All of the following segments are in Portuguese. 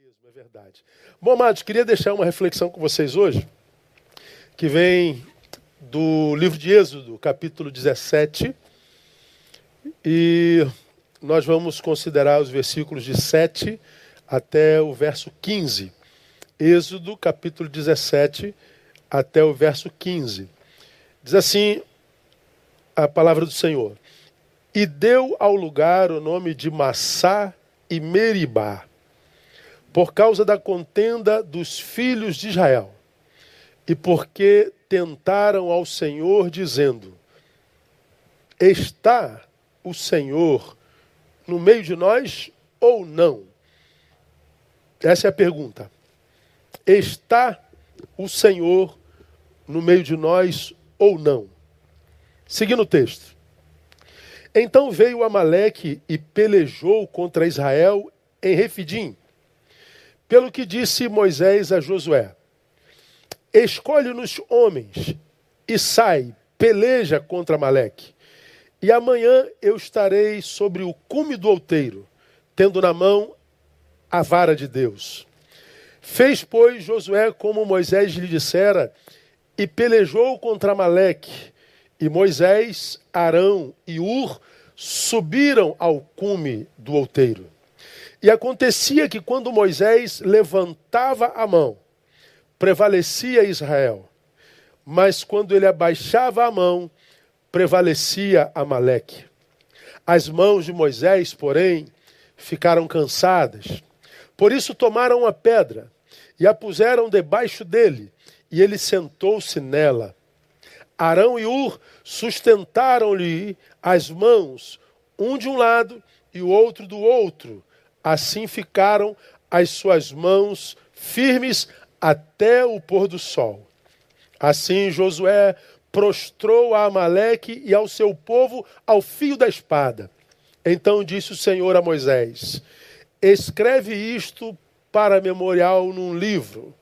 mesmo, é verdade. Bom, amados, queria deixar uma reflexão com vocês hoje, que vem do livro de Êxodo, capítulo 17, e nós vamos considerar os versículos de 7 até o verso 15. Êxodo, capítulo 17, até o verso 15. Diz assim a palavra do Senhor: E deu ao lugar o nome de Massá e Meribá, por causa da contenda dos filhos de Israel, e porque tentaram ao Senhor, dizendo: Está o Senhor no meio de nós ou não? Essa é a pergunta. Está o Senhor no meio de nós ou não? Seguindo o texto. Então veio Amaleque e pelejou contra Israel em Refidim. Pelo que disse Moisés a Josué: Escolhe-nos homens e sai, peleja contra Amaleque. E amanhã eu estarei sobre o cume do outeiro, tendo na mão a vara de Deus. Fez, pois, Josué como Moisés lhe dissera, e pelejou contra Amaleque. E Moisés, Arão e Ur subiram ao cume do outeiro. E acontecia que quando Moisés levantava a mão, prevalecia Israel. Mas quando ele abaixava a mão, prevalecia Amaleque. As mãos de Moisés, porém, ficaram cansadas. Por isso tomaram uma pedra e a puseram debaixo dele, e ele sentou-se nela. Arão e Ur sustentaram-lhe as mãos, um de um lado e o outro do outro. Assim ficaram as suas mãos firmes até o pôr do sol. Assim Josué prostrou a Amaleque e ao seu povo ao fio da espada. Então disse o Senhor a Moisés: Escreve isto para memorial num livro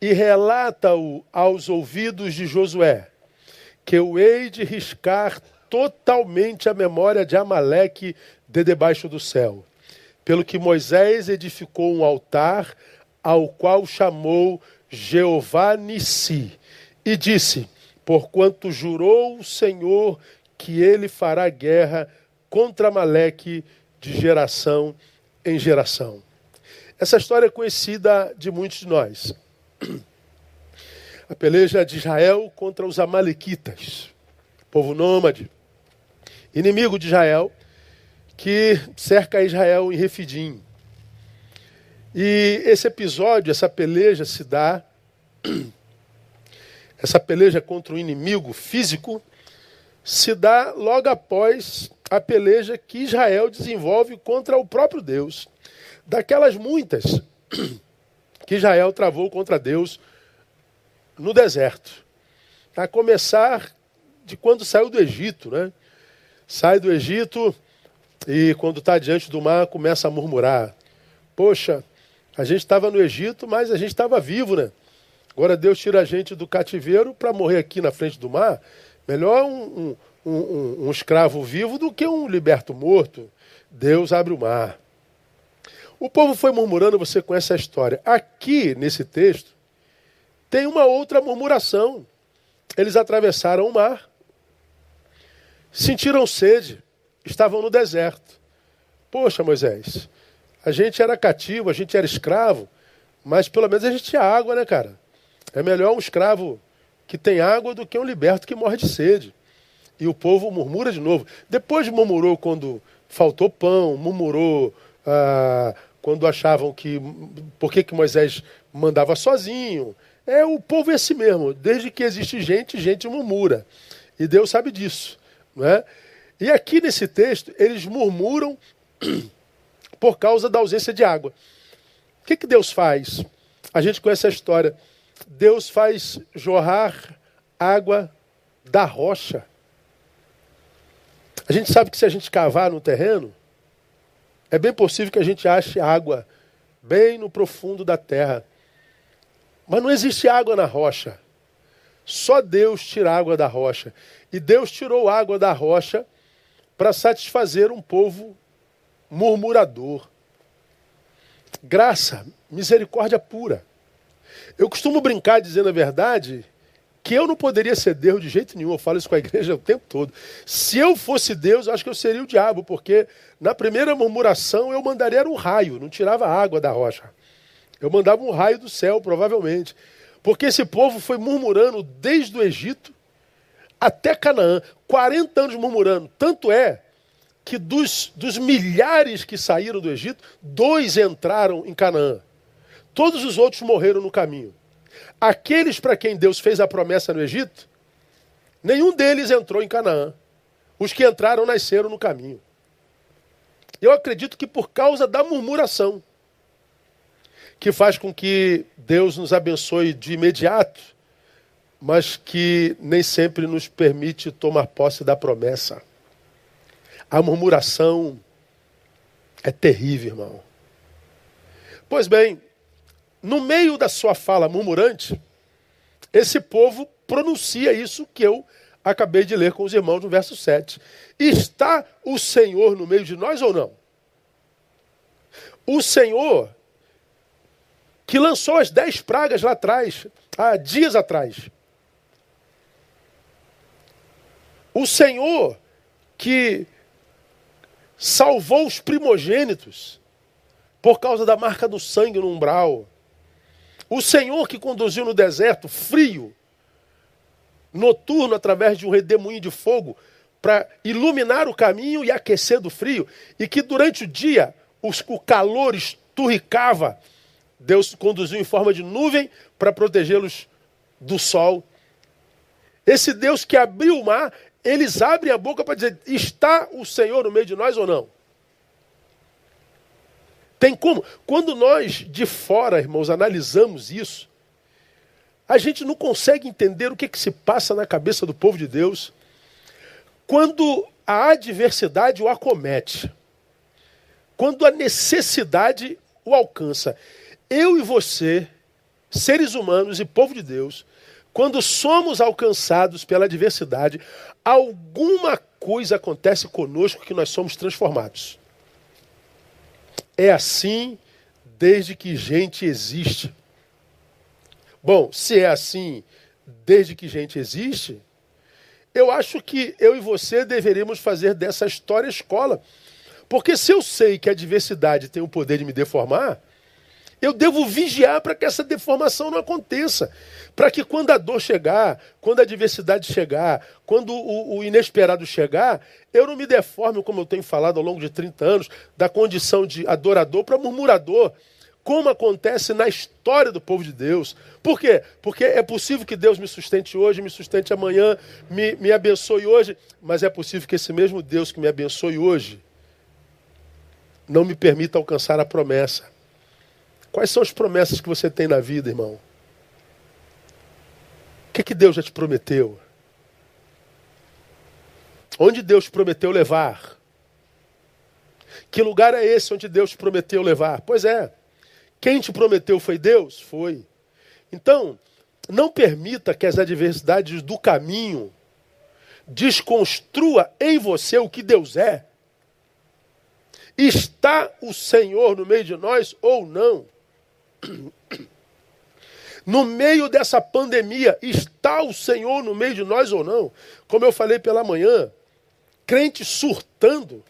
e relata-o aos ouvidos de Josué, que eu hei de riscar totalmente a memória de Amaleque de debaixo do céu. Pelo que Moisés edificou um altar, ao qual chamou Jeová Nissi, e disse: Porquanto jurou o Senhor que ele fará guerra contra Amaleque de geração em geração. Essa história é conhecida de muitos de nós. A peleja de Israel contra os Amalequitas, povo nômade, inimigo de Israel, que cerca Israel em Refidim. E esse episódio, essa peleja se dá, essa peleja contra o inimigo físico, se dá logo após a peleja que Israel desenvolve contra o próprio Deus. Daquelas muitas que Israel travou contra Deus no deserto. A começar de quando saiu do Egito, né? Sai do Egito e quando está diante do mar começa a murmurar. Poxa, a gente estava no Egito, mas a gente estava vivo, né? Agora Deus tira a gente do cativeiro para morrer aqui na frente do mar. Melhor um, um, um, um escravo vivo do que um liberto morto. Deus abre o mar. O povo foi murmurando, você conhece a história. Aqui, nesse texto, tem uma outra murmuração. Eles atravessaram o mar, sentiram sede, estavam no deserto. Poxa, Moisés, a gente era cativo, a gente era escravo, mas pelo menos a gente tinha água, né, cara? É melhor um escravo que tem água do que um liberto que morre de sede. E o povo murmura de novo. Depois murmurou quando faltou pão, murmurou ah, quando achavam que. Por que, que Moisés mandava sozinho? É o povo é esse mesmo. Desde que existe gente, gente murmura. E Deus sabe disso. Não é? E aqui nesse texto, eles murmuram por causa da ausência de água. O que, que Deus faz? A gente conhece a história. Deus faz jorrar água da rocha. A gente sabe que se a gente cavar no terreno, é bem possível que a gente ache água bem no profundo da terra. Mas não existe água na rocha. Só Deus tira água da rocha. E Deus tirou água da rocha para satisfazer um povo murmurador. Graça, misericórdia pura. Eu costumo brincar dizendo a verdade que eu não poderia ser Deus de jeito nenhum. Eu falo isso com a igreja o tempo todo. Se eu fosse Deus, eu acho que eu seria o diabo, porque na primeira murmuração eu mandaria um raio, não tirava água da rocha. Eu mandava um raio do céu, provavelmente. Porque esse povo foi murmurando desde o Egito até Canaã. 40 anos murmurando. Tanto é que dos, dos milhares que saíram do Egito, dois entraram em Canaã. Todos os outros morreram no caminho. Aqueles para quem Deus fez a promessa no Egito, nenhum deles entrou em Canaã. Os que entraram nasceram no caminho. Eu acredito que por causa da murmuração, que faz com que Deus nos abençoe de imediato, mas que nem sempre nos permite tomar posse da promessa. A murmuração é terrível, irmão. Pois bem, no meio da sua fala murmurante, esse povo pronuncia isso que eu acabei de ler com os irmãos no verso 7. Está o Senhor no meio de nós ou não? O Senhor que lançou as dez pragas lá atrás, há dias atrás. O Senhor que salvou os primogênitos por causa da marca do sangue no umbral. O Senhor que conduziu no deserto, frio, noturno, através de um redemoinho de fogo, para iluminar o caminho e aquecer do frio, e que durante o dia os, o calor esturricava, Deus conduziu em forma de nuvem para protegê-los do sol. Esse Deus que abriu o mar, eles abrem a boca para dizer: está o Senhor no meio de nós ou não? Tem como? Quando nós de fora, irmãos, analisamos isso, a gente não consegue entender o que, que se passa na cabeça do povo de Deus quando a adversidade o acomete, quando a necessidade o alcança. Eu e você, seres humanos e povo de Deus, quando somos alcançados pela adversidade, alguma coisa acontece conosco que nós somos transformados. É assim desde que gente existe. Bom, se é assim desde que gente existe, eu acho que eu e você deveríamos fazer dessa história escola. Porque se eu sei que a diversidade tem o poder de me deformar, eu devo vigiar para que essa deformação não aconteça. Para que quando a dor chegar, quando a adversidade chegar, quando o, o, inesperado chegar, eu não me deforme, como eu tenho falado ao longo de 30 anos, da condição de adorador para murmurador. Como acontece na história do povo de Deus. Por quê? Porque é possível que Deus me sustente hoje, me sustente amanhã, me, me abençoe hoje, mas é possível que esse mesmo Deus que me abençoe hoje não me permita alcançar a promessa. Quais são as promessas que você tem na vida, irmão? O que, que Deus já te prometeu? Onde Deus prometeu levar? Que lugar é esse onde Deus prometeu levar? Pois é. Quem te prometeu foi Deus? Foi. Então, não permita que as adversidades do caminho desconstrua em você o que Deus é. Está o Senhor no meio de nós ou não? No meio dessa pandemia, está o Senhor no meio de nós ou não? Como eu falei pela manhã, crente surtando,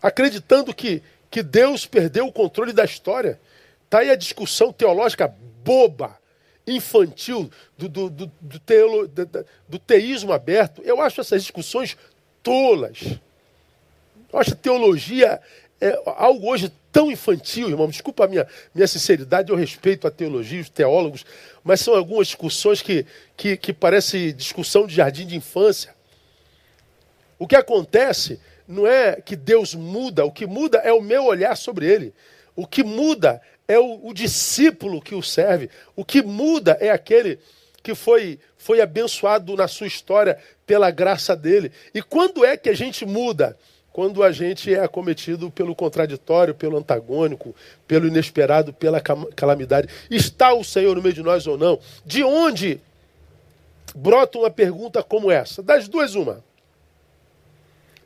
acreditando que, que Deus perdeu o controle da história. Está aí a discussão teológica boba, infantil, do, do, do, do, teolo, do, teísmo aberto. Eu acho essas discussões tolas. Eu acho teologia é algo hoje tão infantil, irmão. Desculpa a minha, minha sinceridade, eu respeito a teologia, os teólogos, mas são algumas discussões que, que, que parecem discussão de jardim de infância. O que acontece não é que Deus muda, o que muda é o meu olhar sobre ele. O que muda é o, o discípulo que o serve. O que muda é aquele que foi, foi abençoado na sua história pela graça dele. E quando é que a gente muda? Quando a gente é acometido pelo contraditório, pelo antagônico, pelo inesperado, pela calamidade. Está o Senhor no meio de nós ou não? De onde brota uma pergunta como essa? Das duas, uma.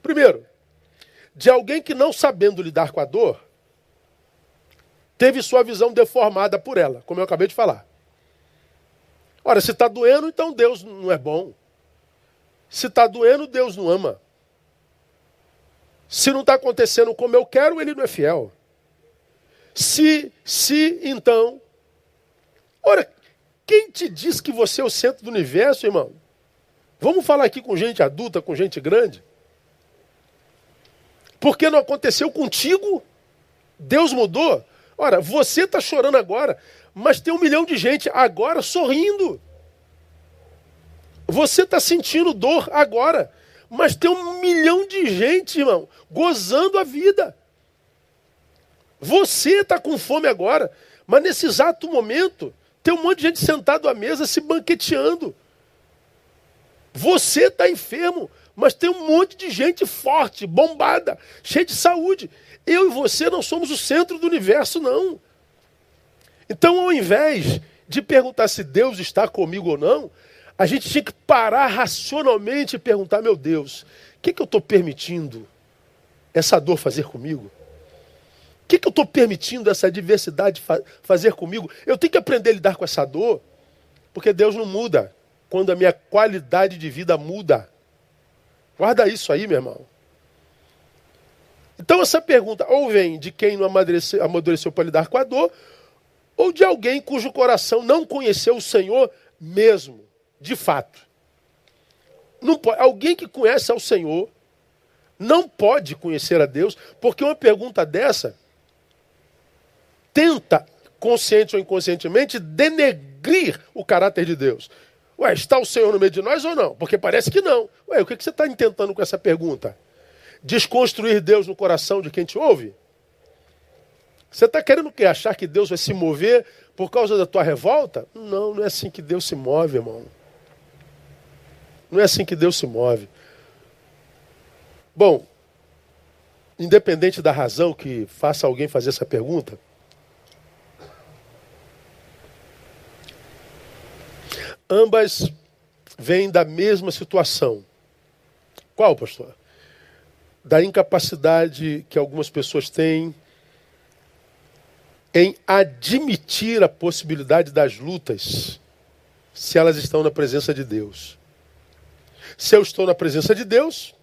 Primeiro, de alguém que não sabendo lidar com a dor, teve sua visão deformada por ela, como eu acabei de falar. Ora, se está doendo, então Deus não é bom. Se está doendo, Deus não ama. Se não está acontecendo como eu quero, ele não é fiel. Se, se, então. Ora, quem te diz que você é o centro do universo, irmão? Vamos falar aqui com gente adulta, com gente grande. Porque não aconteceu contigo? Deus mudou? Ora, você está chorando agora, mas tem um milhão de gente agora sorrindo. Você está sentindo dor agora, mas tem um milhão de gente, irmão, gozando a vida. Você está com fome agora, mas nesse exato momento tem um monte de gente sentado à mesa se banqueteando. Você está enfermo, mas tem um monte de gente forte, bombada, cheia de saúde. Eu e você não somos o centro do universo, não. Então, ao invés de perguntar se Deus está comigo ou não, a gente tinha que parar racionalmente e perguntar: meu Deus, o que, que eu estou permitindo essa dor fazer comigo? O que, que eu estou permitindo essa diversidade fa fazer comigo? Eu tenho que aprender a lidar com essa dor, porque Deus não muda quando a minha qualidade de vida muda. Guarda isso aí, meu irmão. Então essa pergunta ou vem de quem não amadureceu, amadureceu para lidar com a dor, ou de alguém cujo coração não conheceu o Senhor mesmo, de fato. Pode, alguém que conhece ao Senhor não pode conhecer a Deus, porque uma pergunta dessa tenta, consciente ou inconscientemente, denegrir o caráter de Deus. Ué, está o Senhor no meio de nós ou não? Porque parece que não. Ué, o que você está intentando com essa pergunta? Desconstruir Deus no coração de quem te ouve? Você está querendo que achar que Deus vai se mover por causa da tua revolta? Não, não é assim que Deus se move, irmão. Não é assim que Deus se move. Bom, independente da razão que faça alguém fazer essa pergunta, Ambas vêm da mesma situação. Qual, pastor? Da incapacidade que algumas pessoas têm em admitir a possibilidade das lutas se elas estão na presença de Deus. Se eu estou na presença de Deus,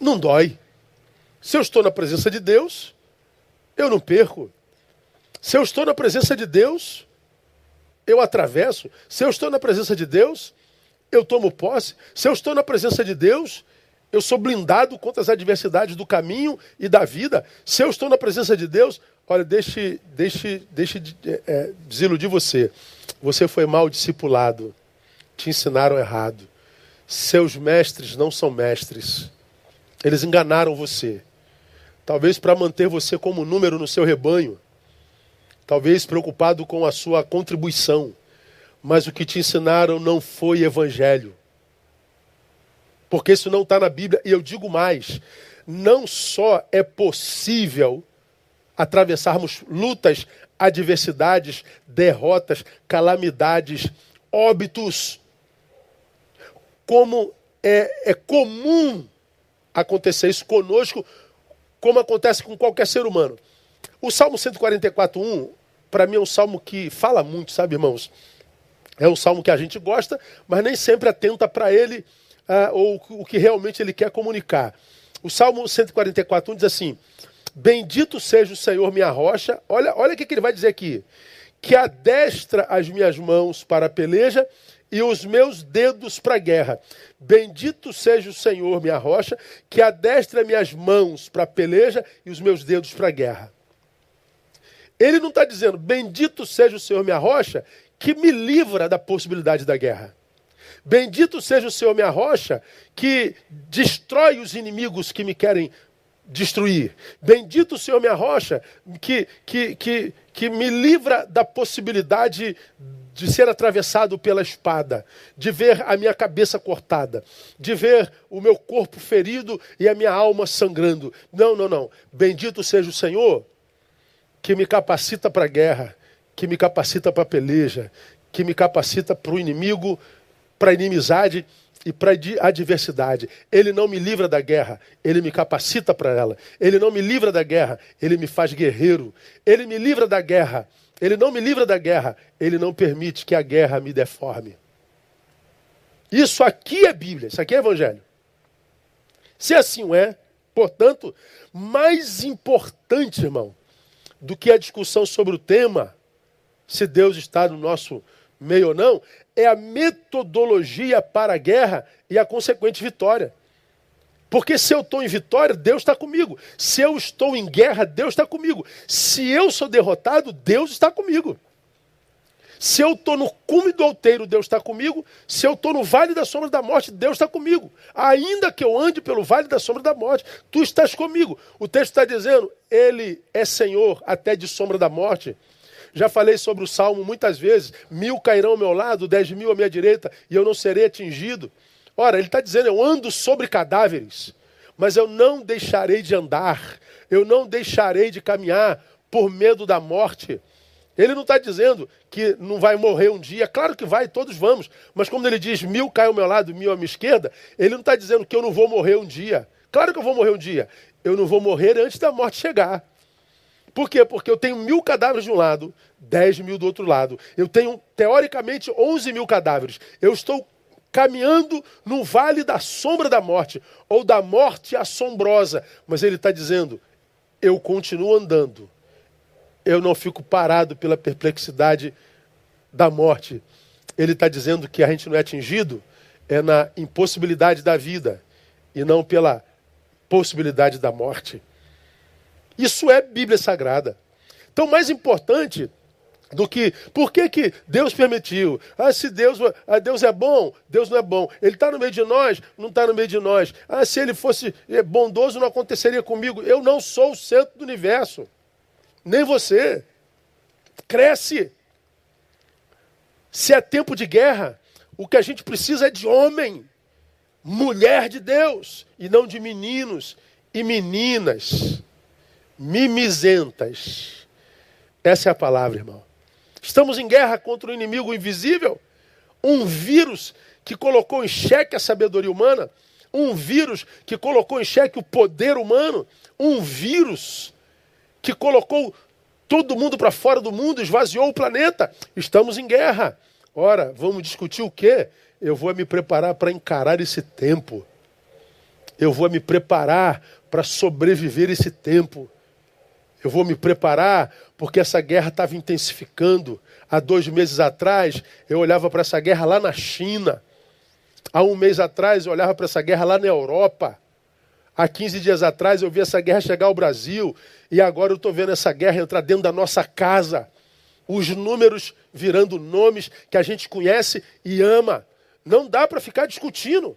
não dói. Se eu estou na presença de Deus, eu não perco. Se eu estou na presença de Deus, eu atravesso. Se eu estou na presença de Deus, eu tomo posse. Se eu estou na presença de Deus, eu sou blindado contra as adversidades do caminho e da vida. Se eu estou na presença de Deus, olha, deixe, deixe, deixe é, é, desiludir você. Você foi mal discipulado. Te ensinaram errado. Seus mestres não são mestres. Eles enganaram você. Talvez para manter você como número no seu rebanho talvez preocupado com a sua contribuição, mas o que te ensinaram não foi evangelho. Porque isso não está na Bíblia, e eu digo mais: não só é possível atravessarmos lutas, adversidades, derrotas, calamidades, óbitos, como é, é comum acontecer isso conosco, como acontece com qualquer ser humano. O Salmo 144, 1, para mim é um salmo que fala muito, sabe, irmãos? É um salmo que a gente gosta, mas nem sempre atenta para ele uh, ou o que realmente ele quer comunicar. O Salmo 144 diz assim: Bendito seja o Senhor, minha rocha. Olha, olha o que, que ele vai dizer aqui: Que adestra as minhas mãos para a peleja e os meus dedos para a guerra. Bendito seja o Senhor, minha rocha, que adestra minhas mãos para a peleja e os meus dedos para a guerra. Ele não está dizendo, bendito seja o Senhor minha rocha, que me livra da possibilidade da guerra. Bendito seja o Senhor minha rocha, que destrói os inimigos que me querem destruir. Bendito o Senhor minha rocha, que, que, que, que me livra da possibilidade de ser atravessado pela espada, de ver a minha cabeça cortada, de ver o meu corpo ferido e a minha alma sangrando. Não, não, não. Bendito seja o Senhor que me capacita para a guerra, que me capacita para a peleja, que me capacita para o inimigo, para a inimizade e para a adversidade. Ele não me livra da guerra, ele me capacita para ela. Ele não me livra da guerra, ele me faz guerreiro. Ele me livra da guerra, ele não me livra da guerra, ele não permite que a guerra me deforme. Isso aqui é Bíblia, isso aqui é Evangelho. Se assim é, portanto, mais importante, irmão, do que a discussão sobre o tema, se Deus está no nosso meio ou não, é a metodologia para a guerra e a consequente vitória. Porque se eu estou em vitória, Deus está comigo. Se eu estou em guerra, Deus está comigo. Se eu sou derrotado, Deus está comigo. Se eu estou no cume do outeiro, Deus está comigo. Se eu estou no vale da sombra da morte, Deus está comigo. Ainda que eu ande pelo vale da sombra da morte, tu estás comigo. O texto está dizendo, Ele é Senhor até de sombra da morte. Já falei sobre o salmo muitas vezes: mil cairão ao meu lado, dez mil à minha direita, e eu não serei atingido. Ora, ele está dizendo: eu ando sobre cadáveres, mas eu não deixarei de andar, eu não deixarei de caminhar por medo da morte. Ele não está dizendo que não vai morrer um dia. Claro que vai, todos vamos. Mas quando ele diz mil cai ao meu lado, mil à minha esquerda, ele não está dizendo que eu não vou morrer um dia. Claro que eu vou morrer um dia. Eu não vou morrer antes da morte chegar. Por quê? Porque eu tenho mil cadáveres de um lado, dez mil do outro lado. Eu tenho, teoricamente, onze mil cadáveres. Eu estou caminhando no vale da sombra da morte, ou da morte assombrosa. Mas ele está dizendo: eu continuo andando eu não fico parado pela perplexidade da morte. Ele está dizendo que a gente não é atingido é na impossibilidade da vida e não pela possibilidade da morte. Isso é Bíblia Sagrada. Então, mais importante do que por que, que Deus permitiu? Ah, se Deus, ah, Deus é bom, Deus não é bom. Ele está no meio de nós, não está no meio de nós. Ah, se ele fosse eh, bondoso, não aconteceria comigo. Eu não sou o centro do universo nem você. Cresce. Se é tempo de guerra, o que a gente precisa é de homem, mulher de Deus, e não de meninos e meninas mimizentas. Essa é a palavra, irmão. Estamos em guerra contra um inimigo invisível, um vírus que colocou em xeque a sabedoria humana, um vírus que colocou em xeque o poder humano, um vírus que colocou todo mundo para fora do mundo, esvaziou o planeta. Estamos em guerra. Ora, vamos discutir o quê? Eu vou me preparar para encarar esse tempo. Eu vou me preparar para sobreviver esse tempo. Eu vou me preparar porque essa guerra estava intensificando. Há dois meses atrás, eu olhava para essa guerra lá na China. Há um mês atrás, eu olhava para essa guerra lá na Europa. Há 15 dias atrás eu vi essa guerra chegar ao Brasil e agora eu estou vendo essa guerra entrar dentro da nossa casa. Os números virando nomes que a gente conhece e ama. Não dá para ficar discutindo.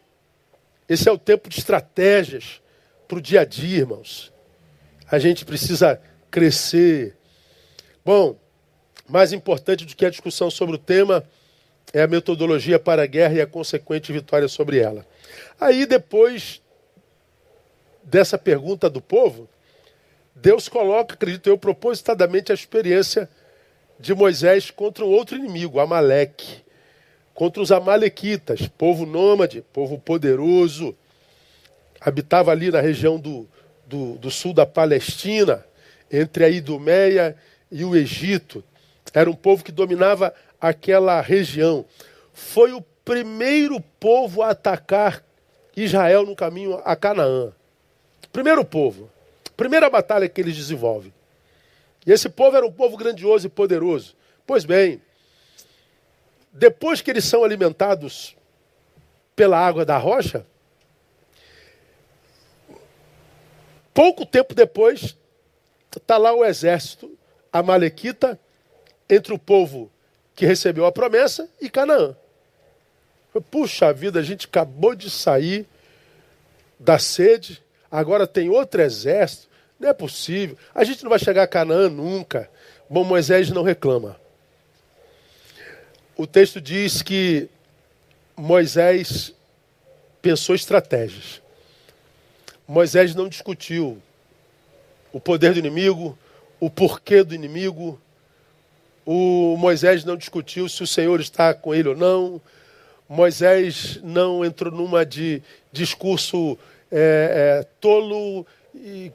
Esse é o tempo de estratégias para o dia a dia, irmãos. A gente precisa crescer. Bom, mais importante do que a discussão sobre o tema é a metodologia para a guerra e a consequente vitória sobre ela. Aí depois dessa pergunta do povo, Deus coloca, acredito eu, propositadamente a experiência de Moisés contra um outro inimigo, Amaleque, contra os Amalequitas, povo nômade, povo poderoso, habitava ali na região do, do, do sul da Palestina, entre a Idumeia e o Egito. Era um povo que dominava aquela região. Foi o primeiro povo a atacar Israel no caminho a Canaã. Primeiro povo, primeira batalha que eles desenvolvem. E esse povo era um povo grandioso e poderoso. Pois bem, depois que eles são alimentados pela água da rocha, pouco tempo depois, está lá o exército amalequita entre o povo que recebeu a promessa e Canaã. Puxa vida, a gente acabou de sair da sede, agora tem outro exército. Não é possível. A gente não vai chegar a Canaã nunca. Bom, Moisés não reclama. O texto diz que Moisés pensou estratégias. Moisés não discutiu o poder do inimigo, o porquê do inimigo. O Moisés não discutiu se o Senhor está com ele ou não. Moisés não entrou numa de discurso é, é, tolo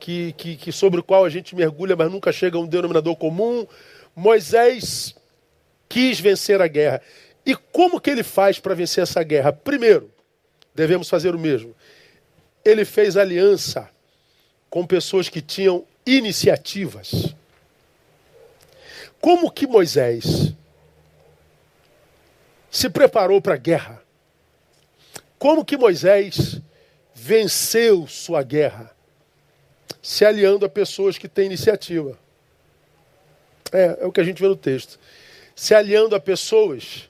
que, que, que, sobre o qual a gente mergulha, mas nunca chega a um denominador comum. Moisés quis vencer a guerra. E como que ele faz para vencer essa guerra? Primeiro, devemos fazer o mesmo. Ele fez aliança com pessoas que tinham iniciativas. Como que Moisés se preparou para a guerra? Como que Moisés venceu sua guerra? Se aliando a pessoas que têm iniciativa. É, é o que a gente vê no texto. Se aliando a pessoas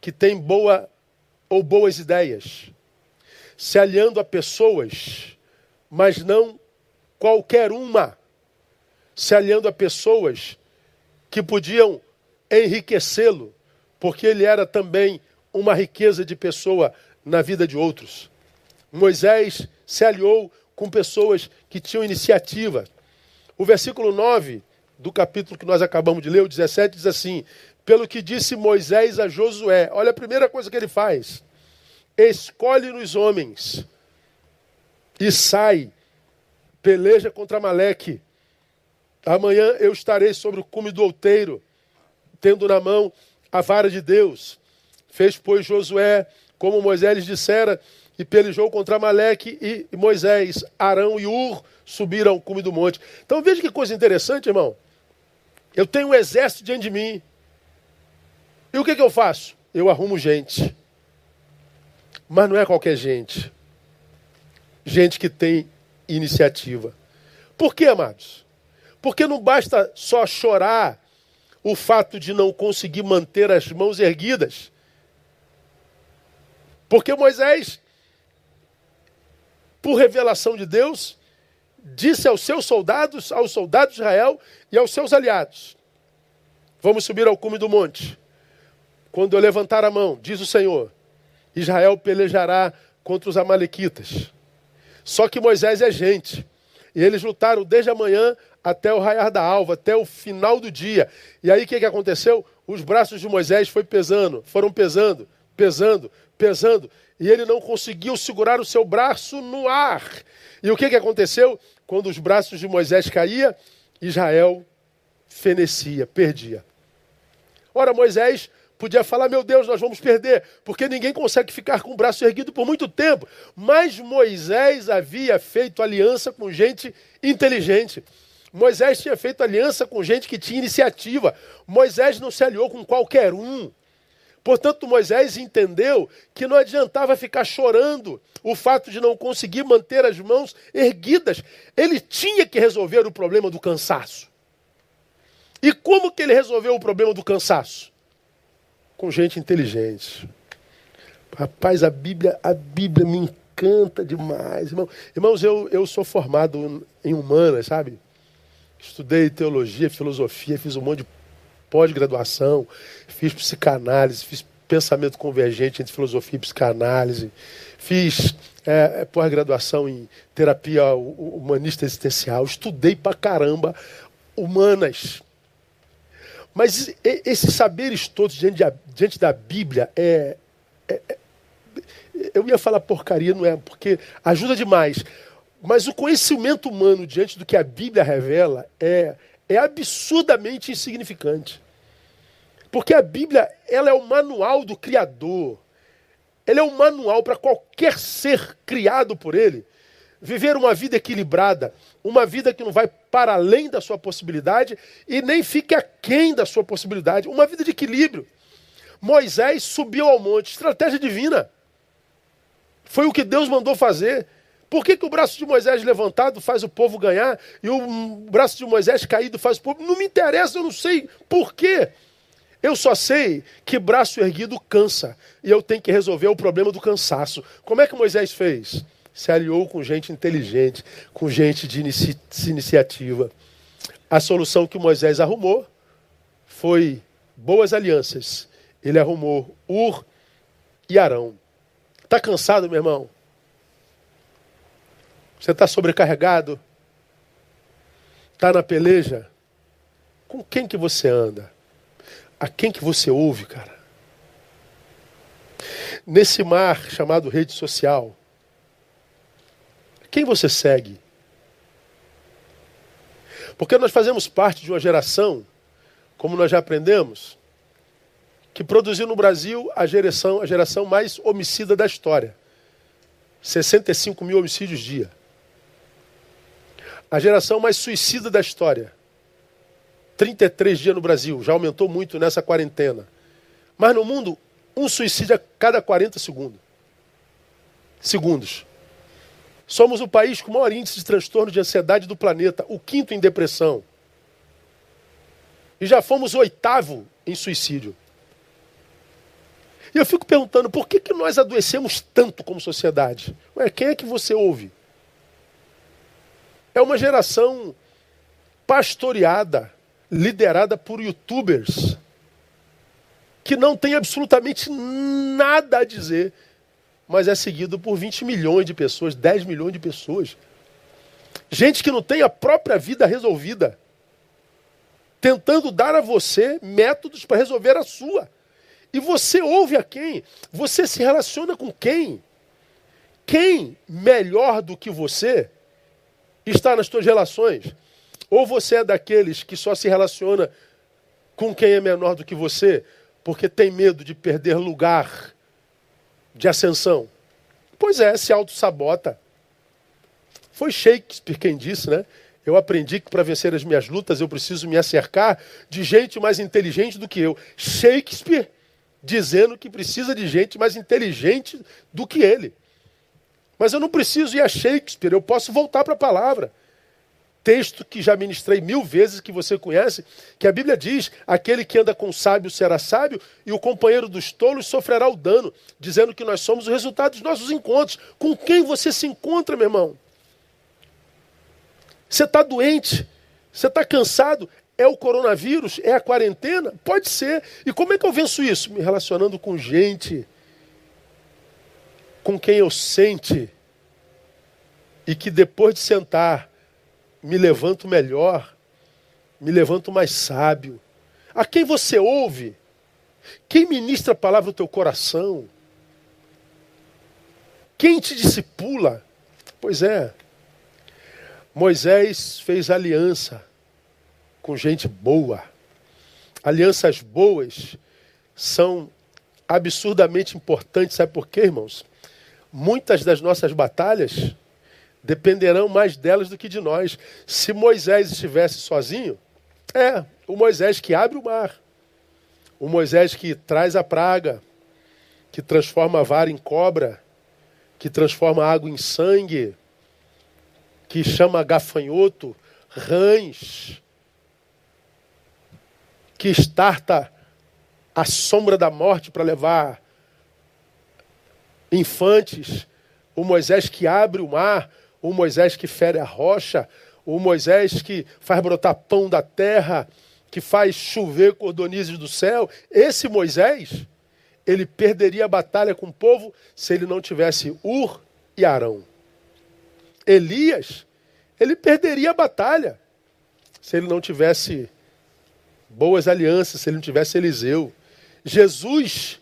que têm boa ou boas ideias. Se aliando a pessoas, mas não qualquer uma. Se aliando a pessoas que podiam enriquecê-lo, porque ele era também uma riqueza de pessoa na vida de outros. Moisés se aliou com pessoas que tinham iniciativa. O versículo 9 do capítulo que nós acabamos de ler, o 17, diz assim: Pelo que disse Moisés a Josué, olha a primeira coisa que ele faz: escolhe nos homens e sai, peleja contra Maleque Amanhã eu estarei sobre o cume do outeiro, tendo na mão a vara de Deus. Fez, pois, Josué, como Moisés lhes dissera, e pelejou contra Maleque e Moisés, Arão e Ur subiram ao cume do monte. Então veja que coisa interessante, irmão. Eu tenho um exército diante de mim. E o que, que eu faço? Eu arrumo gente. Mas não é qualquer gente. Gente que tem iniciativa. Por quê, amados? Porque não basta só chorar o fato de não conseguir manter as mãos erguidas. Porque Moisés, por revelação de Deus, disse aos seus soldados, aos soldados de Israel e aos seus aliados: Vamos subir ao cume do monte. Quando eu levantar a mão, diz o Senhor, Israel pelejará contra os amalequitas. Só que Moisés é gente. E eles lutaram desde a manhã até o raiar da alva, até o final do dia. E aí o que, que aconteceu? Os braços de Moisés foi pesando, foram pesando, pesando, pesando, e ele não conseguiu segurar o seu braço no ar. E o que, que aconteceu? Quando os braços de Moisés caíam, Israel fenecia, perdia. Ora, Moisés podia falar: meu Deus, nós vamos perder, porque ninguém consegue ficar com o braço erguido por muito tempo. Mas Moisés havia feito aliança com gente inteligente. Moisés tinha feito aliança com gente que tinha iniciativa. Moisés não se aliou com qualquer um. Portanto, Moisés entendeu que não adiantava ficar chorando o fato de não conseguir manter as mãos erguidas. Ele tinha que resolver o problema do cansaço. E como que ele resolveu o problema do cansaço? Com gente inteligente. Rapaz, a Bíblia, a Bíblia me encanta demais. Irmão, irmãos, eu, eu sou formado em humanas, sabe? Estudei teologia, filosofia, fiz um monte de pós-graduação, fiz psicanálise, fiz pensamento convergente entre filosofia e psicanálise, fiz é, é pós-graduação em terapia humanista existencial, estudei pra caramba humanas. Mas esses saberes todos diante, de, diante da Bíblia é, é, é, Eu ia falar porcaria, não é? Porque ajuda demais. Mas o conhecimento humano diante do que a Bíblia revela é, é absurdamente insignificante. Porque a Bíblia ela é o manual do Criador. Ela é o manual para qualquer ser criado por ele viver uma vida equilibrada, uma vida que não vai para além da sua possibilidade e nem fique aquém da sua possibilidade, uma vida de equilíbrio. Moisés subiu ao monte, estratégia divina. Foi o que Deus mandou fazer. Por que, que o braço de Moisés levantado faz o povo ganhar e o braço de Moisés caído faz o povo? Não me interessa, eu não sei por quê. Eu só sei que braço erguido cansa e eu tenho que resolver o problema do cansaço. Como é que Moisés fez? Se aliou com gente inteligente, com gente de inici iniciativa. A solução que Moisés arrumou foi boas alianças. Ele arrumou Ur e Arão. Está cansado, meu irmão? Você está sobrecarregado? Está na peleja? Com quem que você anda? A quem que você ouve, cara? nesse mar chamado rede social, quem você segue? Porque nós fazemos parte de uma geração, como nós já aprendemos, que produziu no Brasil a geração, a geração mais homicida da história. 65 mil homicídios dia. A geração mais suicida da história. 33 dias no Brasil, já aumentou muito nessa quarentena. Mas no mundo, um suicídio a cada 40 segundos. Segundos. Somos o país com o maior índice de transtorno de ansiedade do planeta, o quinto em depressão. E já fomos o oitavo em suicídio. E eu fico perguntando, por que, que nós adoecemos tanto como sociedade? Ué, quem é que você ouve? É uma geração pastoreada, liderada por youtubers, que não tem absolutamente nada a dizer, mas é seguido por 20 milhões de pessoas, 10 milhões de pessoas. Gente que não tem a própria vida resolvida, tentando dar a você métodos para resolver a sua. E você ouve a quem? Você se relaciona com quem? Quem melhor do que você está nas suas relações? Ou você é daqueles que só se relaciona com quem é menor do que você, porque tem medo de perder lugar de ascensão? Pois é, se auto-sabota. Foi Shakespeare quem disse, né? Eu aprendi que para vencer as minhas lutas eu preciso me acercar de gente mais inteligente do que eu. Shakespeare dizendo que precisa de gente mais inteligente do que ele. Mas eu não preciso ir a Shakespeare, eu posso voltar para a palavra. Texto que já ministrei mil vezes, que você conhece, que a Bíblia diz: aquele que anda com o sábio será sábio, e o companheiro dos tolos sofrerá o dano, dizendo que nós somos o resultado dos nossos encontros. Com quem você se encontra, meu irmão? Você está doente, você está cansado, é o coronavírus? É a quarentena? Pode ser. E como é que eu venço isso? Me relacionando com gente com quem eu sente e que depois de sentar me levanto melhor, me levanto mais sábio. A quem você ouve? Quem ministra a palavra no teu coração? Quem te discipula? Pois é, Moisés fez aliança com gente boa. Alianças boas são absurdamente importantes, sabe por quê, irmãos? Muitas das nossas batalhas dependerão mais delas do que de nós. Se Moisés estivesse sozinho, é o Moisés que abre o mar, o Moisés que traz a praga, que transforma a vara em cobra, que transforma a água em sangue, que chama gafanhoto, rãs, que estarta a sombra da morte para levar infantes, o Moisés que abre o mar, o Moisés que fere a rocha, o Moisés que faz brotar pão da terra, que faz chover cordonizes do céu. Esse Moisés, ele perderia a batalha com o povo se ele não tivesse Ur e Arão. Elias, ele perderia a batalha se ele não tivesse boas alianças se ele não tivesse Eliseu. Jesus,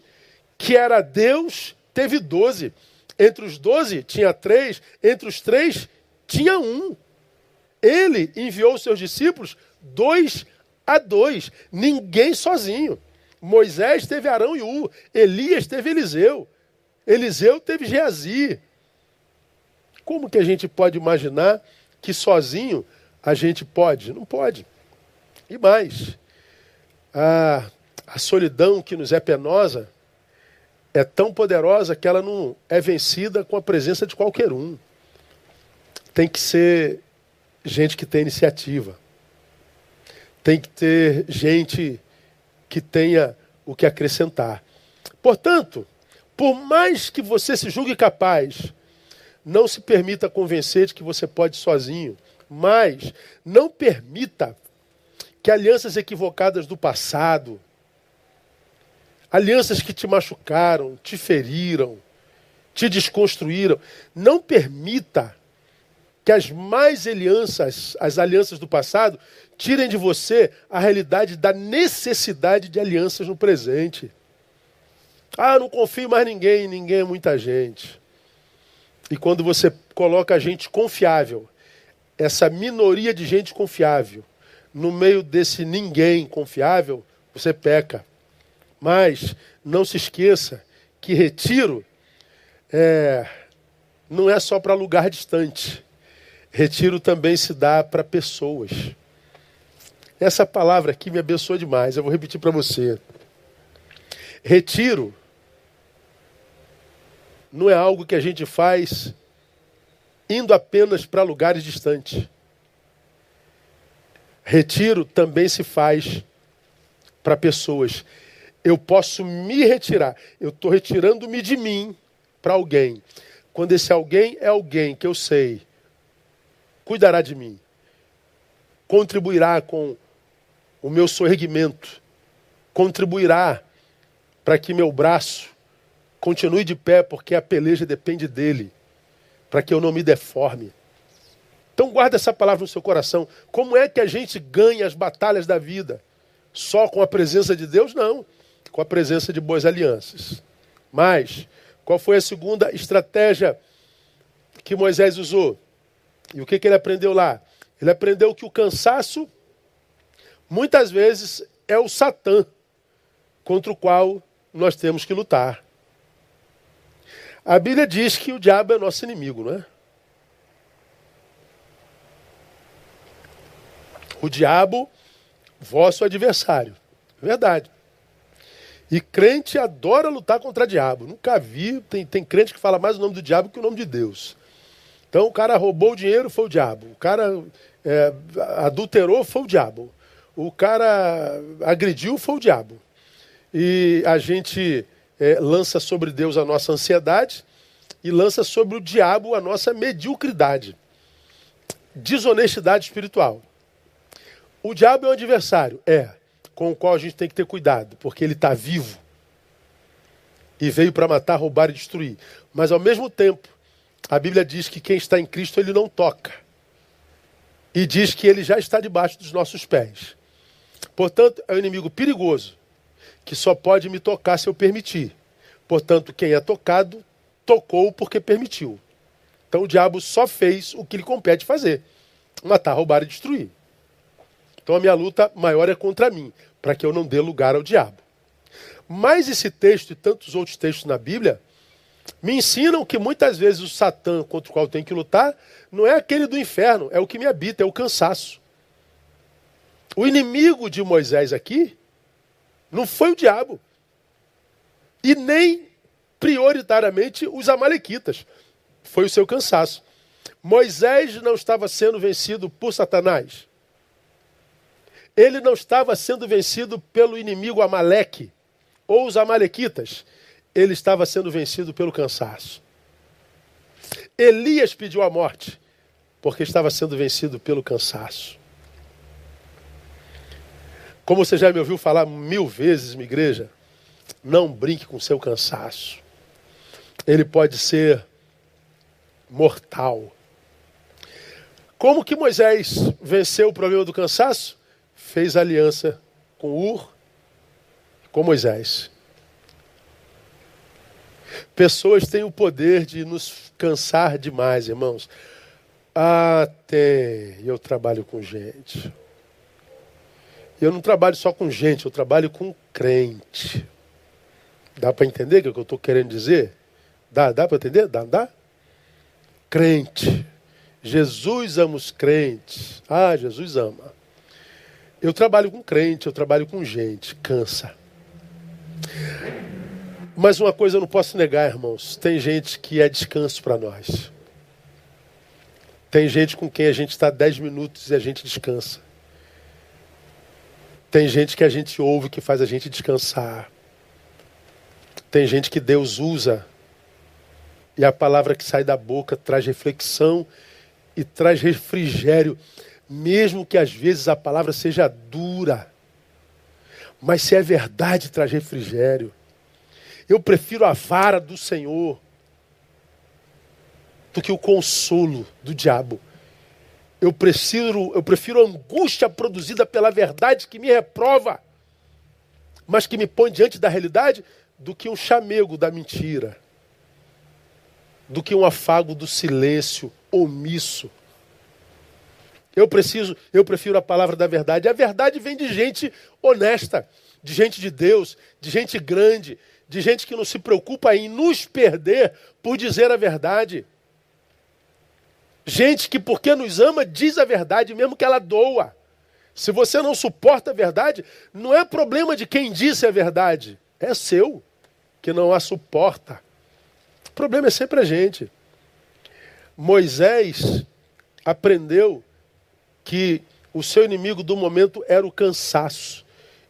que era Deus, teve doze. Entre os doze tinha três, entre os três tinha um. Ele enviou seus discípulos dois a dois, ninguém sozinho. Moisés teve Arão e U, Elias teve Eliseu, Eliseu teve Geazi. Como que a gente pode imaginar que sozinho a gente pode? Não pode. E mais, a, a solidão que nos é penosa é tão poderosa que ela não é vencida com a presença de qualquer um. Tem que ser gente que tem iniciativa. Tem que ter gente que tenha o que acrescentar. Portanto, por mais que você se julgue capaz, não se permita convencer de que você pode sozinho. Mas não permita que alianças equivocadas do passado, alianças que te machucaram, te feriram, te desconstruíram, não permita que as mais alianças, as alianças do passado, tirem de você a realidade da necessidade de alianças no presente. Ah, não confio mais ninguém, ninguém é muita gente. E quando você coloca gente confiável, essa minoria de gente confiável, no meio desse ninguém confiável, você peca. Mas não se esqueça que retiro é, não é só para lugar distante. Retiro também se dá para pessoas. Essa palavra aqui me abençoou demais. Eu vou repetir para você. Retiro não é algo que a gente faz indo apenas para lugares distantes. Retiro também se faz para pessoas. Eu posso me retirar. Eu estou retirando-me de mim para alguém. Quando esse alguém é alguém que eu sei cuidará de mim, contribuirá com o meu sorregimento, contribuirá para que meu braço continue de pé, porque a peleja depende dele, para que eu não me deforme. Então guarda essa palavra no seu coração. Como é que a gente ganha as batalhas da vida? Só com a presença de Deus? Não. Com a presença de boas alianças. Mas, qual foi a segunda estratégia que Moisés usou? E o que, que ele aprendeu lá? Ele aprendeu que o cansaço, muitas vezes, é o Satã contra o qual nós temos que lutar. A Bíblia diz que o diabo é nosso inimigo, não é? O diabo, vosso adversário. Verdade. E crente adora lutar contra o diabo. Nunca vi, tem, tem crente que fala mais o nome do diabo que o nome de Deus. Então o cara roubou o dinheiro, foi o diabo. O cara é, adulterou, foi o diabo. O cara agrediu, foi o diabo. E a gente é, lança sobre Deus a nossa ansiedade e lança sobre o diabo a nossa mediocridade. Desonestidade espiritual. O diabo é um adversário? É. Com o qual a gente tem que ter cuidado, porque ele está vivo. E veio para matar, roubar e destruir. Mas ao mesmo tempo, a Bíblia diz que quem está em Cristo ele não toca. E diz que ele já está debaixo dos nossos pés. Portanto, é um inimigo perigoso, que só pode me tocar se eu permitir. Portanto, quem é tocado, tocou porque permitiu. Então o diabo só fez o que lhe compete fazer: matar, roubar e destruir. Então a minha luta maior é contra mim, para que eu não dê lugar ao diabo. Mas esse texto e tantos outros textos na Bíblia me ensinam que muitas vezes o Satã contra o qual eu tenho que lutar não é aquele do inferno, é o que me habita, é o cansaço. O inimigo de Moisés aqui não foi o diabo. E nem prioritariamente os amalequitas. Foi o seu cansaço. Moisés não estava sendo vencido por Satanás. Ele não estava sendo vencido pelo inimigo Amaleque ou os Amalequitas. Ele estava sendo vencido pelo cansaço. Elias pediu a morte porque estava sendo vencido pelo cansaço. Como você já me ouviu falar mil vezes, minha igreja, não brinque com seu cansaço. Ele pode ser mortal. Como que Moisés venceu o problema do cansaço? Fez aliança com Ur, com Moisés. Pessoas têm o poder de nos cansar demais, irmãos. Ah, tem. Eu trabalho com gente. Eu não trabalho só com gente, eu trabalho com crente. Dá para entender o que eu estou querendo dizer? Dá, dá para entender? Dá, dá? Crente. Jesus ama os crentes. Ah, Jesus ama. Eu trabalho com crente, eu trabalho com gente, cansa. Mas uma coisa eu não posso negar, irmãos: tem gente que é descanso para nós. Tem gente com quem a gente está dez minutos e a gente descansa. Tem gente que a gente ouve que faz a gente descansar. Tem gente que Deus usa e a palavra que sai da boca traz reflexão e traz refrigério mesmo que às vezes a palavra seja dura. Mas se é verdade, traz refrigério. Eu prefiro a vara do Senhor do que o consolo do diabo. Eu prefiro, eu prefiro a angústia produzida pela verdade que me reprova, mas que me põe diante da realidade, do que um chamego da mentira, do que um afago do silêncio omisso. Eu preciso, eu prefiro a palavra da verdade. A verdade vem de gente honesta, de gente de Deus, de gente grande, de gente que não se preocupa em nos perder por dizer a verdade. Gente que, porque nos ama, diz a verdade, mesmo que ela doa. Se você não suporta a verdade, não é problema de quem disse a verdade, é seu, que não a suporta. O problema é sempre a gente. Moisés aprendeu que o seu inimigo do momento era o cansaço.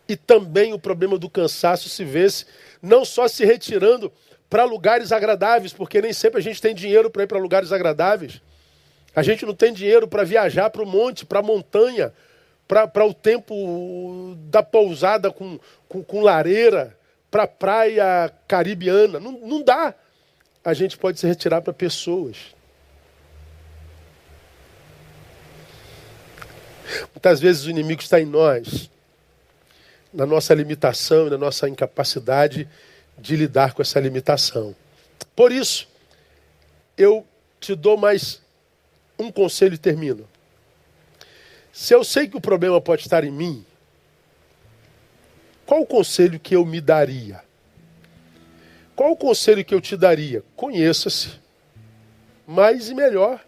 E também o problema do cansaço se vê-se não só se retirando para lugares agradáveis, porque nem sempre a gente tem dinheiro para ir para lugares agradáveis. A gente não tem dinheiro para viajar para o monte, para a montanha, para o tempo da pousada com, com, com lareira, para a praia caribiana. Não, não dá. A gente pode se retirar para pessoas. Muitas vezes o inimigo está em nós, na nossa limitação e na nossa incapacidade de lidar com essa limitação. Por isso, eu te dou mais um conselho e termino. Se eu sei que o problema pode estar em mim, qual o conselho que eu me daria? Qual o conselho que eu te daria? Conheça-se mais e melhor.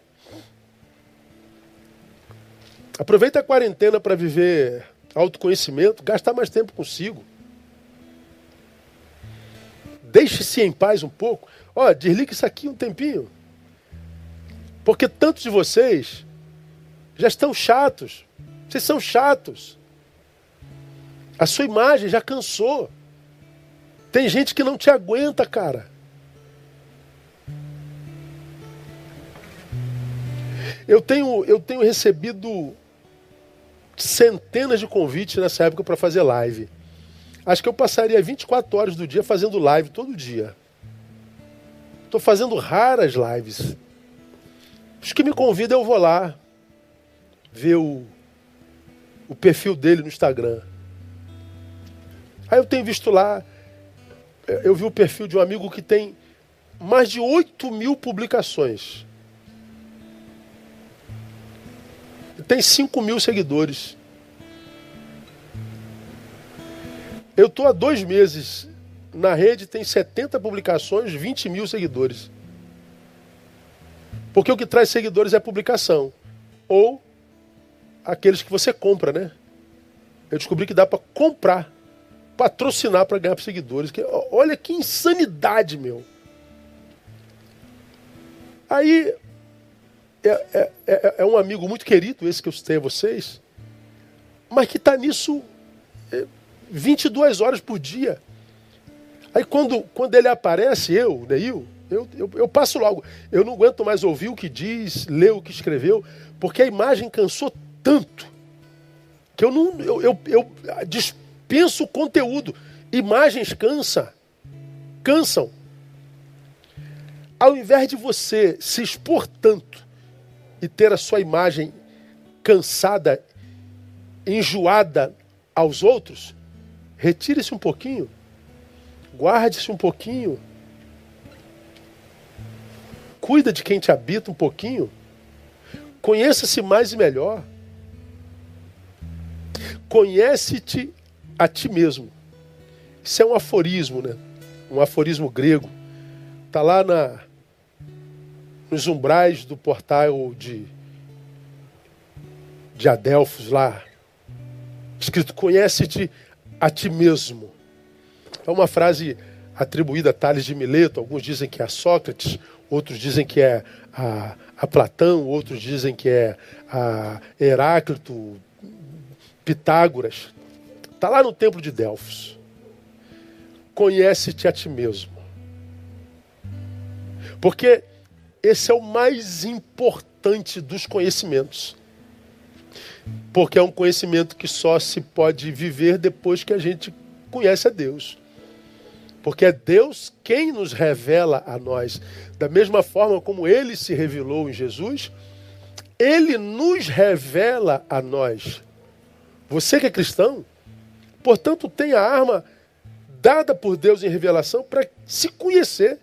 Aproveita a quarentena para viver autoconhecimento, gastar mais tempo consigo. Deixe-se em paz um pouco. Ó, desliga isso aqui um tempinho. Porque tantos de vocês já estão chatos. Vocês são chatos. A sua imagem já cansou. Tem gente que não te aguenta, cara. Eu tenho, eu tenho recebido centenas de convites nessa época para fazer live. Acho que eu passaria 24 horas do dia fazendo live todo dia. Estou fazendo raras lives. Os que me convidam, eu vou lá ver o, o perfil dele no Instagram. Aí eu tenho visto lá, eu vi o perfil de um amigo que tem mais de 8 mil publicações. Tem 5 mil seguidores. Eu estou há dois meses na rede, tem 70 publicações, 20 mil seguidores. Porque o que traz seguidores é publicação. Ou aqueles que você compra, né? Eu descobri que dá para comprar, patrocinar para ganhar seguidores. Que, olha que insanidade, meu. Aí é, é, é, é, um amigo muito querido, esse que eu citei a vocês, mas que está nisso 22 é, horas por dia. Aí quando, quando ele aparece, eu, Neil, eu, eu, eu, passo logo. Eu não aguento mais ouvir o que diz, ler o que escreveu, porque a imagem cansou tanto que eu não eu, eu, eu dispenso o conteúdo. Imagens cansa, cansam. Ao invés de você se expor tanto e ter a sua imagem cansada, enjoada aos outros, retire-se um pouquinho, guarde-se um pouquinho, cuida de quem te habita um pouquinho, conheça-se mais e melhor, conhece-te a ti mesmo. Isso é um aforismo, né? Um aforismo grego. Está lá na, nos umbrais do portal de, de Adelfos, lá, escrito: Conhece-te a ti mesmo. É uma frase atribuída a Tales de Mileto, alguns dizem que é a Sócrates, outros dizem que é a, a Platão, outros dizem que é a Heráclito, Pitágoras. Está lá no templo de Delfos. Conhece-te a ti mesmo. Porque esse é o mais importante dos conhecimentos. Porque é um conhecimento que só se pode viver depois que a gente conhece a Deus. Porque é Deus quem nos revela a nós. Da mesma forma como ele se revelou em Jesus, ele nos revela a nós. Você que é cristão, portanto, tem a arma dada por Deus em revelação para se conhecer.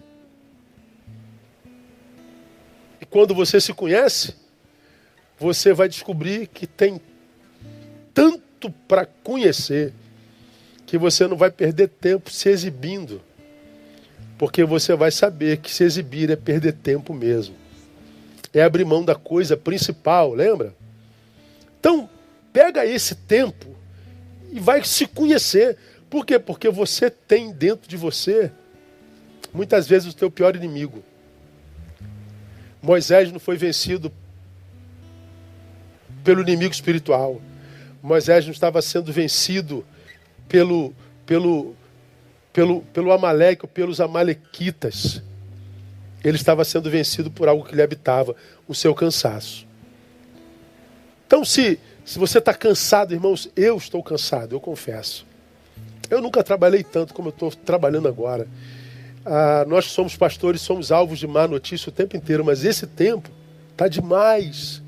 Quando você se conhece, você vai descobrir que tem tanto para conhecer que você não vai perder tempo se exibindo. Porque você vai saber que se exibir é perder tempo mesmo. É abrir mão da coisa principal, lembra? Então, pega esse tempo e vai se conhecer. Por quê? Porque você tem dentro de você, muitas vezes, o teu pior inimigo. Moisés não foi vencido pelo inimigo espiritual. Moisés não estava sendo vencido pelo, pelo, pelo, pelo Amaleque ou pelos Amalequitas. Ele estava sendo vencido por algo que lhe habitava, o seu cansaço. Então, se, se você está cansado, irmãos, eu estou cansado, eu confesso. Eu nunca trabalhei tanto como eu estou trabalhando agora. Ah, nós somos pastores, somos alvos de má notícia o tempo inteiro, mas esse tempo está demais.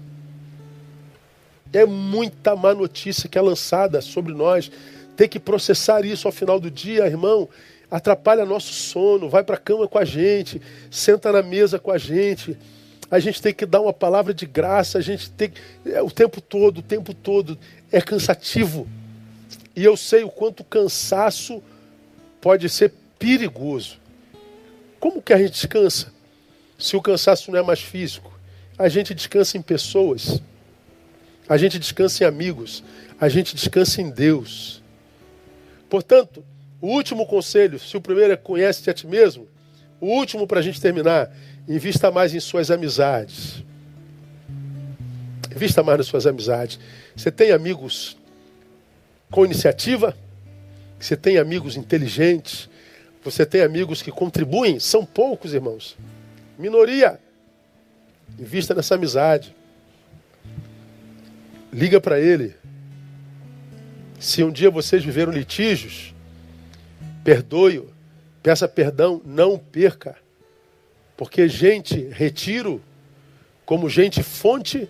É muita má notícia que é lançada sobre nós. Tem que processar isso ao final do dia, irmão. Atrapalha nosso sono, vai para a cama com a gente, senta na mesa com a gente a gente tem que dar uma palavra de graça, a gente tem é, o tempo todo, o tempo todo é cansativo. E eu sei o quanto cansaço pode ser perigoso. Como que a gente descansa? Se o cansaço não é mais físico, a gente descansa em pessoas, a gente descansa em amigos, a gente descansa em Deus. Portanto, o último conselho, se o primeiro é conhece-te a ti mesmo, o último para a gente terminar Invista mais em suas amizades. Invista mais nas suas amizades. Você tem amigos com iniciativa? Você tem amigos inteligentes? Você tem amigos que contribuem? São poucos, irmãos. Minoria. Invista nessa amizade. Liga para ele. Se um dia vocês viveram litígios, perdoe-o, peça perdão, não perca. Porque gente retiro, como gente fonte,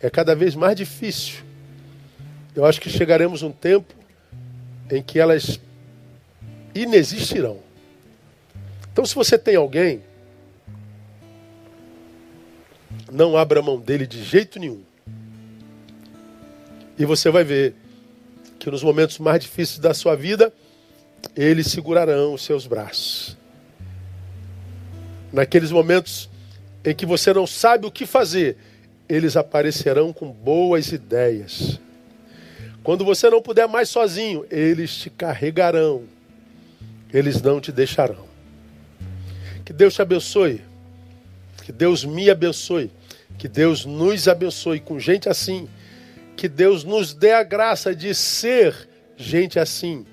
é cada vez mais difícil. Eu acho que chegaremos um tempo em que elas inexistirão. Então, se você tem alguém, não abra mão dele de jeito nenhum. E você vai ver que nos momentos mais difíceis da sua vida, eles segurarão os seus braços naqueles momentos em que você não sabe o que fazer, eles aparecerão com boas ideias. Quando você não puder mais sozinho, eles te carregarão. Eles não te deixarão. Que Deus te abençoe. Que Deus me abençoe. Que Deus nos abençoe com gente assim. Que Deus nos dê a graça de ser gente assim.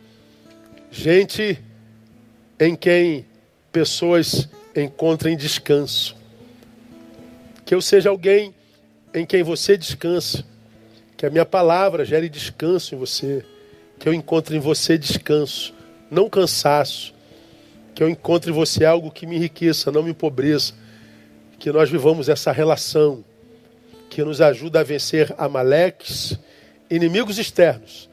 Gente em quem pessoas encontrem descanso. Que eu seja alguém em quem você descansa. Que a minha palavra gere descanso em você. Que eu encontre em você descanso, não cansaço. Que eu encontre em você algo que me enriqueça, não me empobreça. Que nós vivamos essa relação que nos ajuda a vencer amaleques, inimigos externos,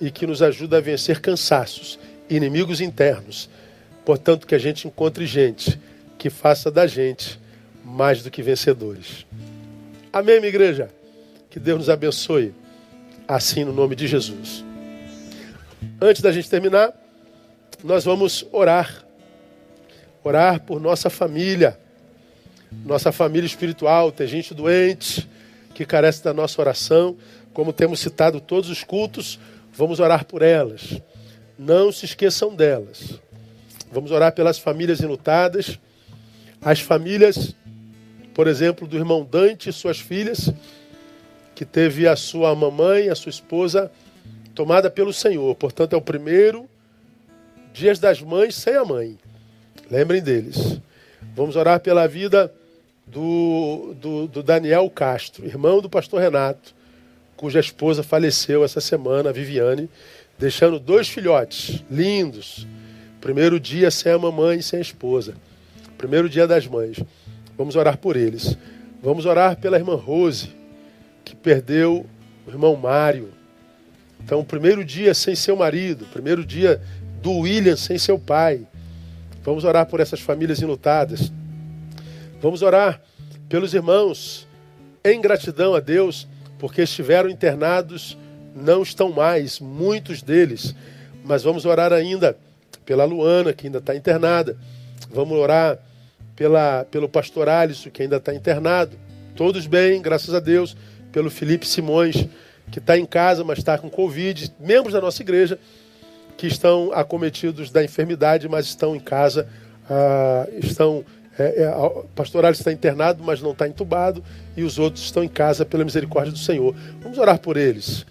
e que nos ajuda a vencer cansaços, inimigos internos. Portanto, que a gente encontre gente que faça da gente mais do que vencedores. Amém, minha igreja? Que Deus nos abençoe. Assim, no nome de Jesus. Antes da gente terminar, nós vamos orar. Orar por nossa família. Nossa família espiritual. Tem gente doente que carece da nossa oração. Como temos citado todos os cultos, vamos orar por elas. Não se esqueçam delas. Vamos orar pelas famílias enlutadas as famílias, por exemplo, do irmão Dante e suas filhas, que teve a sua mamãe, a sua esposa, tomada pelo Senhor. Portanto, é o primeiro Dias das Mães sem a mãe. Lembrem deles. Vamos orar pela vida do, do, do, Daniel Castro, irmão do pastor Renato, cuja esposa faleceu essa semana, a Viviane, deixando dois filhotes lindos. Primeiro dia sem a mamãe e sem a esposa. Primeiro dia das mães. Vamos orar por eles. Vamos orar pela irmã Rose, que perdeu o irmão Mário. Então, primeiro dia sem seu marido, primeiro dia do William sem seu pai. Vamos orar por essas famílias enlutadas. Vamos orar pelos irmãos em gratidão a Deus, porque estiveram internados, não estão mais, muitos deles. Mas vamos orar ainda pela Luana, que ainda está internada. Vamos orar pela, pelo pastor Alisson, que ainda está internado. Todos bem, graças a Deus. Pelo Felipe Simões, que está em casa, mas está com Covid. Membros da nossa igreja que estão acometidos da enfermidade, mas estão em casa, ah, estão é, é, o pastor Alisson está internado, mas não está entubado, e os outros estão em casa pela misericórdia do Senhor. Vamos orar por eles.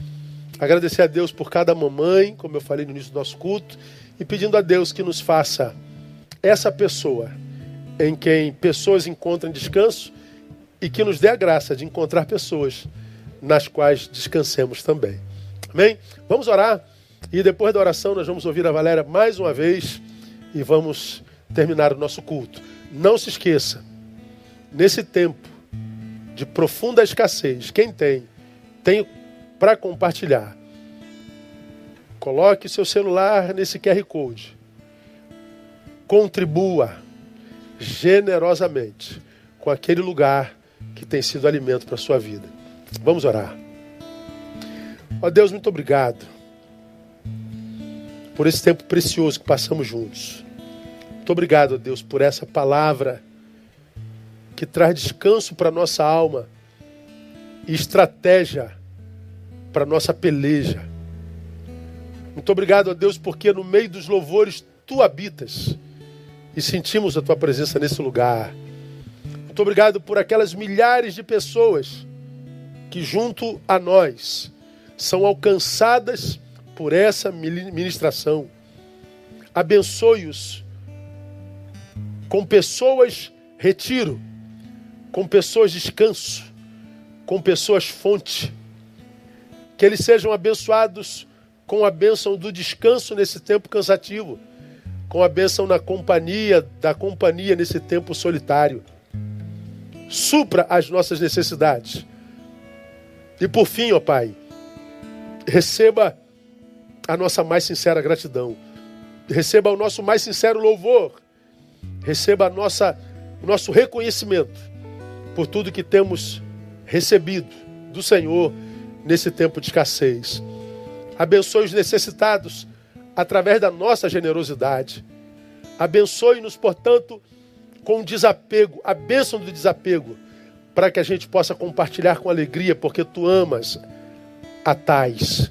Agradecer a Deus por cada mamãe, como eu falei no início do nosso culto, e pedindo a Deus que nos faça essa pessoa em quem pessoas encontram descanso e que nos dê a graça de encontrar pessoas nas quais descansemos também. Amém? Vamos orar e depois da oração nós vamos ouvir a Valéria mais uma vez e vamos terminar o nosso culto. Não se esqueça, nesse tempo de profunda escassez, quem tem, tem para compartilhar. Coloque seu celular nesse QR Code. Contribua generosamente com aquele lugar que tem sido alimento para a sua vida. Vamos orar. Ó Deus, muito obrigado por esse tempo precioso que passamos juntos. Muito obrigado, Deus, por essa palavra que traz descanso para nossa alma e estratégia para nossa peleja. Muito obrigado, Deus, porque no meio dos louvores tu habitas e sentimos a tua presença nesse lugar. Muito obrigado por aquelas milhares de pessoas que, junto a nós, são alcançadas por essa ministração. Abençoe-os com pessoas retiro, com pessoas descanso, com pessoas fonte. Que eles sejam abençoados com a bênção do descanso nesse tempo cansativo com a bênção na companhia, da companhia nesse tempo solitário. Supra as nossas necessidades. E por fim, ó Pai, receba a nossa mais sincera gratidão. Receba o nosso mais sincero louvor. Receba a nossa, o nosso reconhecimento por tudo que temos recebido do Senhor nesse tempo de escassez. Abençoe os necessitados através da nossa generosidade. Abençoe-nos, portanto, com desapego, a bênção do desapego, para que a gente possa compartilhar com alegria, porque tu amas a tais.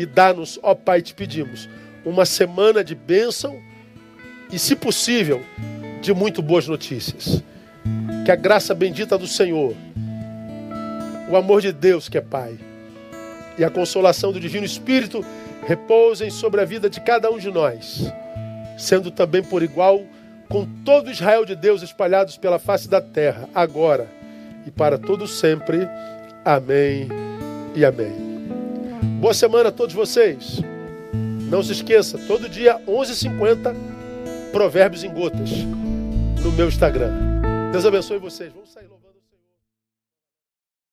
E dá-nos, ó Pai, te pedimos, uma semana de bênção e, se possível, de muito boas notícias. Que a graça bendita do Senhor, o amor de Deus que é Pai, e a consolação do Divino Espírito repousem sobre a vida de cada um de nós, sendo também por igual com todo Israel de Deus espalhados pela face da terra, agora e para todo sempre. Amém e amém. Boa semana a todos vocês. Não se esqueça, todo dia 11h50, Provérbios em Gotas, no meu Instagram. Deus abençoe vocês. Vamos sair